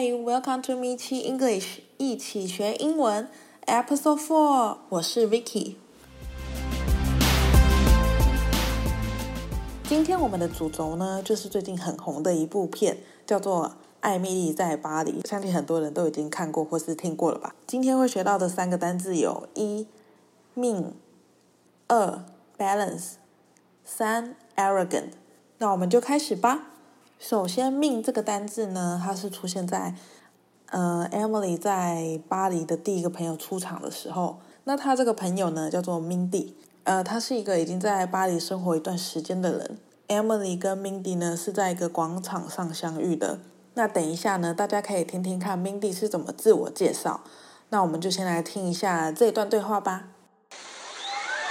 Hi, welcome to Michi English，一起学英文，Episode Four。我是 Vicky。今天我们的主轴呢，就是最近很红的一部片，叫做《艾米丽在巴黎》，相信很多人都已经看过或是听过了吧？今天会学到的三个单字有：一、命；二、balance；三、arrogant。那我们就开始吧。首先，“命”这个单字呢，它是出现在呃，Emily 在巴黎的第一个朋友出场的时候。那他这个朋友呢，叫做 Mindy，呃，他是一个已经在巴黎生活一段时间的人。Emily 跟 Mindy 呢是在一个广场上相遇的。那等一下呢，大家可以听听看 Mindy 是怎么自我介绍。那我们就先来听一下这一段对话吧。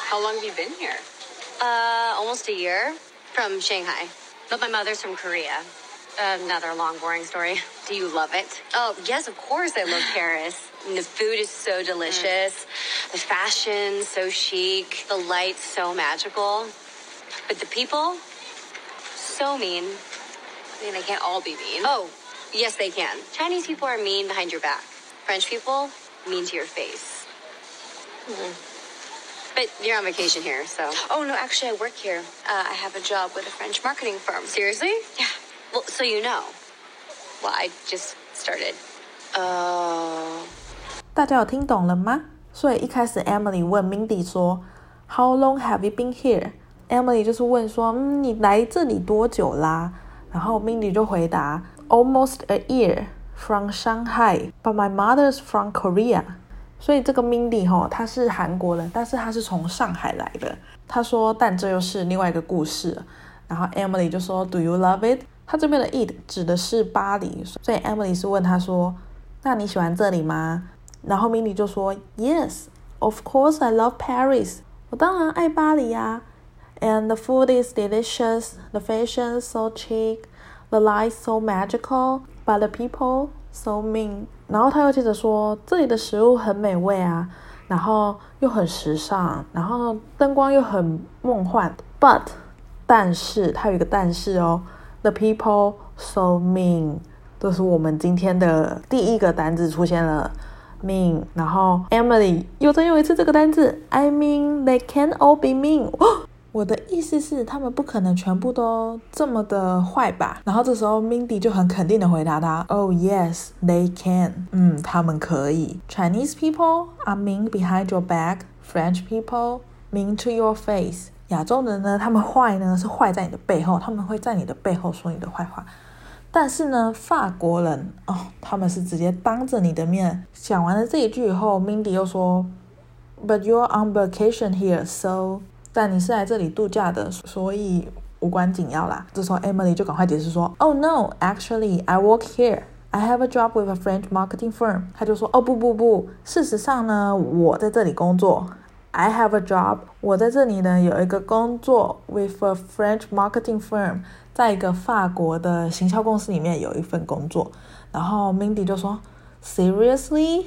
How long have you been here? Uh, almost a year from Shanghai. But my mother's from Korea. Another long, boring story. Do you love it? Oh, yes, of course I love Paris. And the food is so delicious. Mm. The fashion, so chic. The lights, so magical. But the people, so mean. I mean, they can't all be mean. Oh, yes, they can. Chinese people are mean behind your back. French people, mean to your face. Mm. But you're on vacation here, so. Oh, no, actually, I work here. Uh, I have a job with a French marketing firm. Seriously? Yeah. Well, so you know. Well, I just started. Oh. 大家有听懂了吗？所以一开始 Emily 问 Mindy 说，How long have you been here? Emily 就是问说，嗯，你来这里多久啦？然后 Mindy 就回答，Almost a year from Shanghai, but my mother's from Korea. 所以这个 Mindy 吼，他是韩国人，但是他是从上海来的。他说，但这又是另外一个故事。然后 Emily 就说，Do you love it？他这边的 it 指的是巴黎，所以 Emily 是问他说，那你喜欢这里吗？然后 Mindy 就说，Yes，of course I love Paris。我当然爱巴黎呀。And the food is delicious，the fashion so chic，the lights so magical，but the people so mean。然后他又接着说，这里的食物很美味啊，然后又很时尚，然后灯光又很梦幻。But，但是他有一个但是哦，The people so mean，这是我们今天的第一个单字出现了，mean。然后 Emily 又再用一次这个单字，I mean they can all be mean。我的意思是，他们不可能全部都这么的坏吧？然后这时候，Mindy 就很肯定的回答他：“Oh yes, they can。嗯，他们可以。Chinese people are mean behind your back. French people mean to your face。亚洲人呢，他们坏呢是坏在你的背后，他们会在你的背后说你的坏话。但是呢，法国人哦，他们是直接当着你的面。讲完了这一句以后，Mindy 又说：But you're on vacation here, so。”但你是来这里度假的，所以无关紧要啦。这时候 Emily 就赶快解释说：“Oh no, actually I work here. I have a job with a French marketing firm.” 他就说：“哦不不不，事实上呢，我在这里工作。I have a job. 我在这里呢有一个工作 with a French marketing firm，在一个法国的行销公司里面有一份工作。”然后 Mindy 就说：“Seriously?”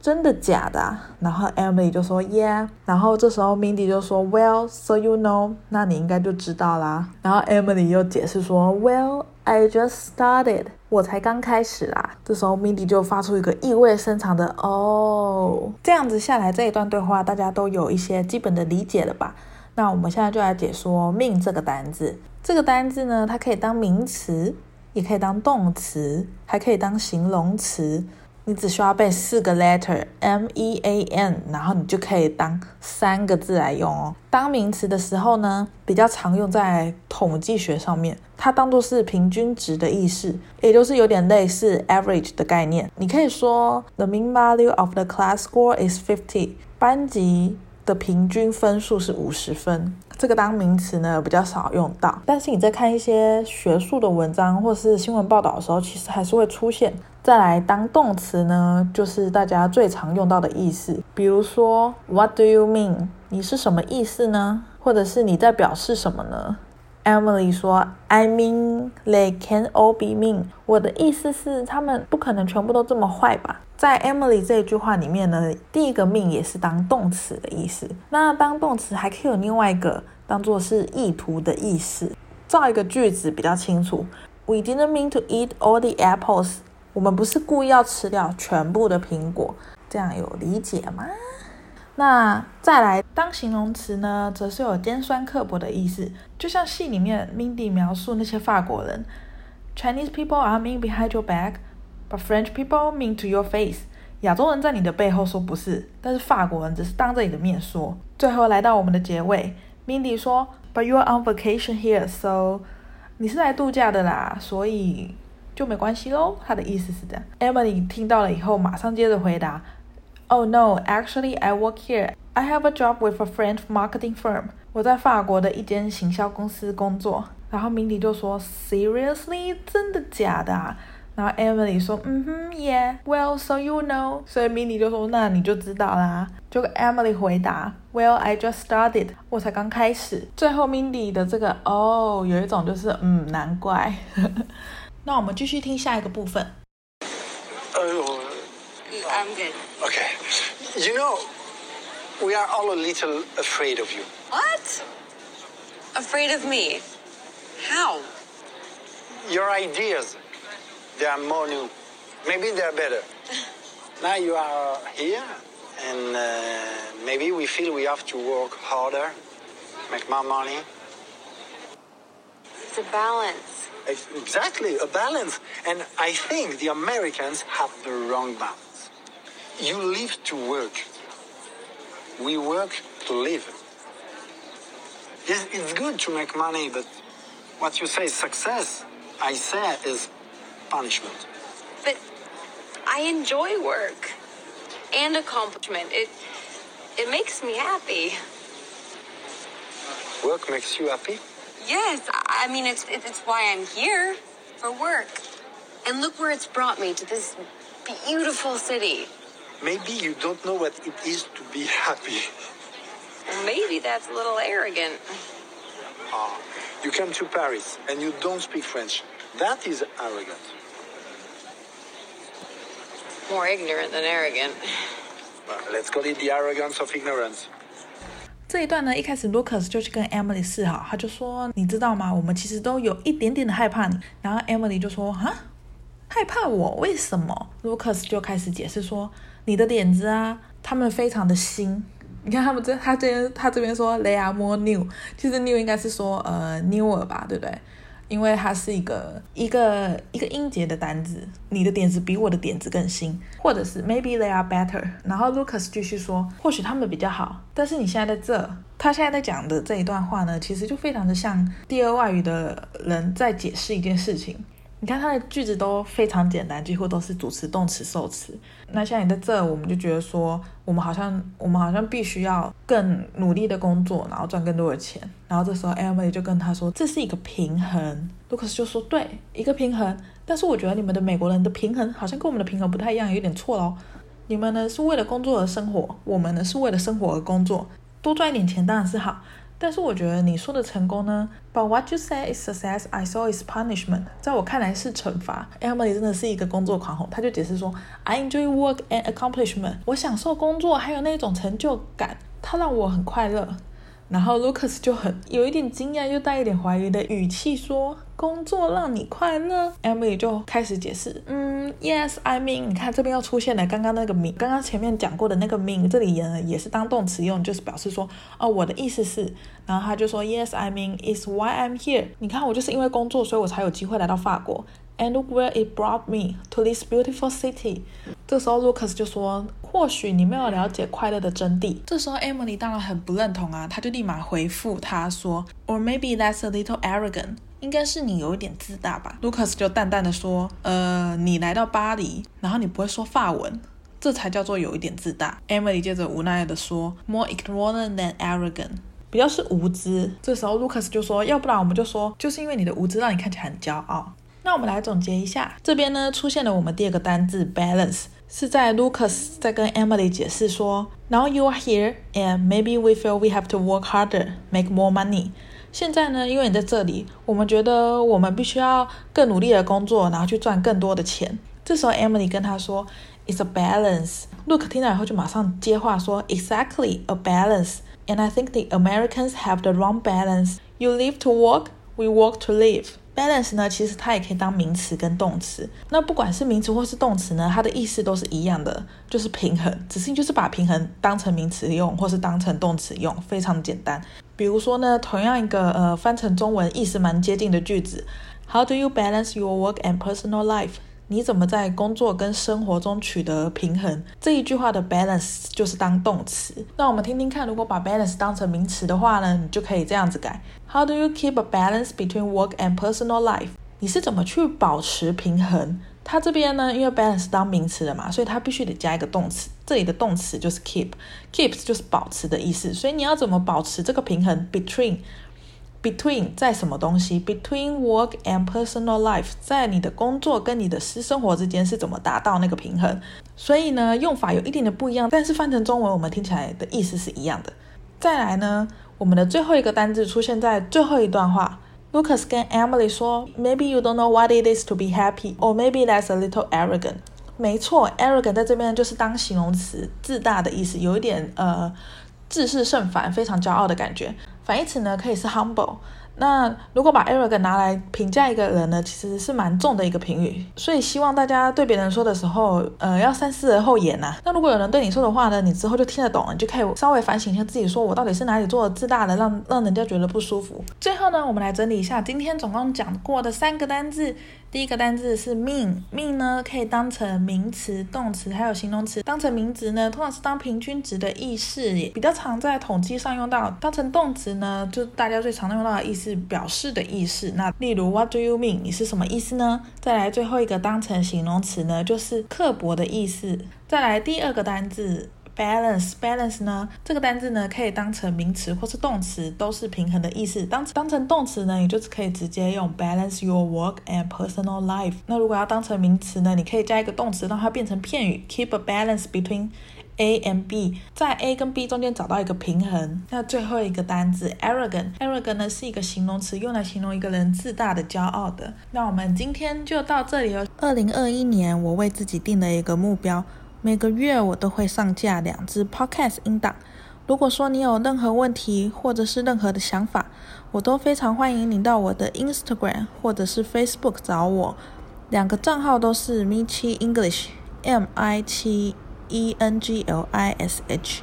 真的假的？然后 Emily 就说 Yeah，然后这时候 Mindy 就说 Well, so you know，那你应该就知道啦。然后 Emily 又解释说 Well, I just started，我才刚开始啦。这时候 Mindy 就发出一个意味深长的哦。这样子下来，这一段对话大家都有一些基本的理解了吧？那我们现在就来解说命这个单字。这个单字呢，它可以当名词，也可以当动词，还可以当形容词。你只需要背四个 letter M E A N，然后你就可以当三个字来用哦。当名词的时候呢，比较常用在统计学上面，它当做是平均值的意思，也就是有点类似 average 的概念。你可以说 The mean value of the class score is fifty，班级的平均分数是五十分。这个当名词呢，比较少用到，但是你在看一些学术的文章或是新闻报道的时候，其实还是会出现。再来当动词呢，就是大家最常用到的意思，比如说 What do you mean？你是什么意思呢？或者是你在表示什么呢？Emily 说：“I mean, they can all be mean。”我的意思是，他们不可能全部都这么坏吧？在 Emily 这一句话里面呢，第一个 mean 也是当动词的意思。那当动词还可以有另外一个当做是意图的意思。造一个句子比较清楚：We didn't mean to eat all the apples, 我们不是故意要吃掉全部的苹果，这样有理解吗？那再来当形容词呢，则是有尖酸刻薄的意思，就像戏里面 Mindy 描述那些法国人，Chinese people are mean behind your back，but French people mean to your face。亚洲人在你的背后说不是，但是法国人只是当着你的面说。最后来到我们的结尾，Mindy 说，But you're on vacation here，so 你是来度假的啦，所以就没关系喽。他的意思是这样。Emily 听到了以后，马上接着回答。Oh no, actually I work here. I have a job with a French marketing firm. 我在法国的一间行销公司工作。然后 Mindy 就说，Seriously，真的假的啊？然后 Emily 说，嗯哼，Yeah. Well, so you know. 所以 Mindy 就说，那你就知道啦。结果 Emily 回答，Well, I just started. 我才刚开始。最后 Mindy 的这个哦，有一种就是嗯，难怪。那我们继续听下一个部分。哎呦。I'm good. Okay. You know, we are all a little afraid of you. What? Afraid of me? How? Your ideas, they are more new. Maybe they're better. now you are here, and uh, maybe we feel we have to work harder, make more money. It's a balance. Exactly, a balance. And I think the Americans have the wrong balance. You live to work. We work to live. It's, it's good to make money, but what you say is success, I say is punishment. But I enjoy work and accomplishment. It it makes me happy. Work makes you happy? Yes, I mean it's it's why I'm here for work. And look where it's brought me to this beautiful city Maybe you don't know what it is to be happy. Well, maybe that's a little arrogant. Ah, you come to Paris and you don't speak French. That is arrogant. More ignorant than arrogant. Well, let's call it the arrogance of ignorance. 这一段呢，一开始 Lucas 就去跟 Emily 示好，他就说：“你知道吗？我们其实都有一点点的害怕你。”然后 Emily 就说：“啊，害怕我？为什么？”Lucas 就开始解释说。 你的点子啊，他们非常的新。你看他们这，他这边他这边说 they are more new，其实 new 应该是说呃 newer 吧，对不对？因为它是一个一个一个音节的单字。你的点子比我的点子更新，或者是 maybe they are better。然后 Lucas 继续说，或许他们比较好。但是你现在在这，他现在在讲的这一段话呢，其实就非常的像第二外语的人在解释一件事情。你看他的句子都非常简单，几乎都是主词、动词、受词。那像你在这，我们就觉得说，我们好像我们好像必须要更努力的工作，然后赚更多的钱。然后这时候 Emily 就跟他说，这是一个平衡。Lucas 就说，对，一个平衡。但是我觉得你们的美国人的平衡好像跟我们的平衡不太一样，有点错喽。你们呢是为了工作而生活，我们呢是为了生活而工作，多赚一点钱当然是好。但是我觉得你说的成功呢？But what you say is success, I saw is punishment。在我看来是惩罚。Emily 真的是一个工作狂吼，他就解释说，I enjoy work and accomplishment。我享受工作，还有那种成就感，它让我很快乐。然后 Lucas 就很有一点惊讶，又带一点怀疑的语气说：“工作让你快乐？”Emily 就开始解释：“嗯，Yes，I mean，你看这边又出现了刚刚那个 mean，刚刚前面讲过的那个 mean，这里也也是当动词用，就是表示说，哦，我的意思是。”然后他就说：“Yes，I mean，is why I'm here。你看我就是因为工作，所以我才有机会来到法国。And look where it brought me to this beautiful city。”这时候 Lucas 就说。或许你没有了解快乐的真谛。这时候 Emily 当然很不认同啊，她就立马回复他说：“Or maybe that's a little arrogant，应该是你有一点自大吧。” Lucas 就淡淡的说：“呃，你来到巴黎，然后你不会说法文，这才叫做有一点自大。” Emily 接着无奈的说：“More ignorant than arrogant，比较是无知。”这时候 Lucas 就说：“要不然我们就说，就是因为你的无知让你看起来很骄傲。”那我们来总结一下，这边呢出现了我们第二个单字 balance。是在 Lucas 在跟 Emily 解释说，Now you are here and maybe we feel we have to work harder, make more money。现在呢，因为你在这里，我们觉得我们必须要更努力的工作，然后去赚更多的钱。这时候 Emily 跟他说，It's a balance。Luke 听了以后就马上接话说，Exactly a balance。And I think the Americans have the wrong balance. You live to work, we work to live. Balance 呢，其实它也可以当名词跟动词。那不管是名词或是动词呢，它的意思都是一样的，就是平衡。只是就是把平衡当成名词用，或是当成动词用，非常简单。比如说呢，同样一个呃翻成中文意思蛮接近的句子，How do you balance your work and personal life？你怎么在工作跟生活中取得平衡？这一句话的 balance 就是当动词。那我们听听看，如果把 balance 当成名词的话呢，你就可以这样子改：How do you keep a balance between work and personal life？你是怎么去保持平衡？它这边呢，因为 balance 当名词的嘛，所以它必须得加一个动词。这里的动词就是 keep，keeps 就是保持的意思。所以你要怎么保持这个平衡？Between。Between 在什么东西？Between work and personal life，在你的工作跟你的私生活之间是怎么达到那个平衡？所以呢，用法有一点点不一样，但是翻成中文我们听起来的意思是一样的。再来呢，我们的最后一个单字出现在最后一段话。Lucas 跟 Emily 说：“Maybe you don't know what it is to be happy, or maybe that's a little arrogant。”没错，arrogant 在这边就是当形容词，自大的意思，有一点呃。自视甚繁，非常骄傲的感觉。反义词呢，可以是 humble。那如果把 arrogant 拿来评价一个人呢，其实是蛮重的一个评语。所以希望大家对别人说的时候，呃，要三思而后言呐、那如果有人对你说的话呢，你之后就听得懂了，你就可以稍微反省一下自己，说我到底是哪里做的自大的，让让人家觉得不舒服。最后呢，我们来整理一下今天总共讲过的三个单字。第一个单字是 mean，mean 呢可以当成名词、动词还有形容词。当成名词呢，通常是当平均值的意思，也比较常在统计上用到。当成动词呢，就大家最常用到的意思，表示的意思。那例如 What do you mean？你是什么意思呢？再来最后一个当成形容词呢，就是刻薄的意思。再来第二个单字。Balance balance 呢，这个单字呢可以当成名词或是动词，都是平衡的意思。当当成动词呢，你就是可以直接用 balance your work and personal life。那如果要当成名词呢，你可以加一个动词，让它变成片语，keep a balance between A and B，在 A 跟 B 中间找到一个平衡。那最后一个单字 arrogant arrogant 呢是一个形容词，用来形容一个人自大的、骄傲的。那我们今天就到这里了。二零二一年，我为自己定了一个目标。每个月我都会上架两支 podcast 音档。如果说你有任何问题或者是任何的想法，我都非常欢迎你到我的 Instagram 或者是 Facebook 找我。两个账号都是 Michi English，M I 七 E N G L I S H。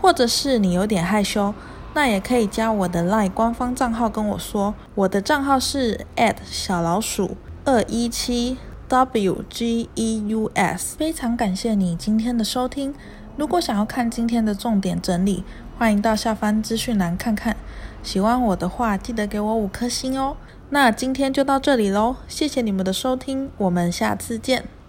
或者是你有点害羞，那也可以加我的 LINE 官方账号跟我说。我的账号是 at 小老鼠二一七。W G E U S，非常感谢你今天的收听。如果想要看今天的重点整理，欢迎到下方资讯栏看看。喜欢我的话，记得给我五颗星哦。那今天就到这里喽，谢谢你们的收听，我们下次见。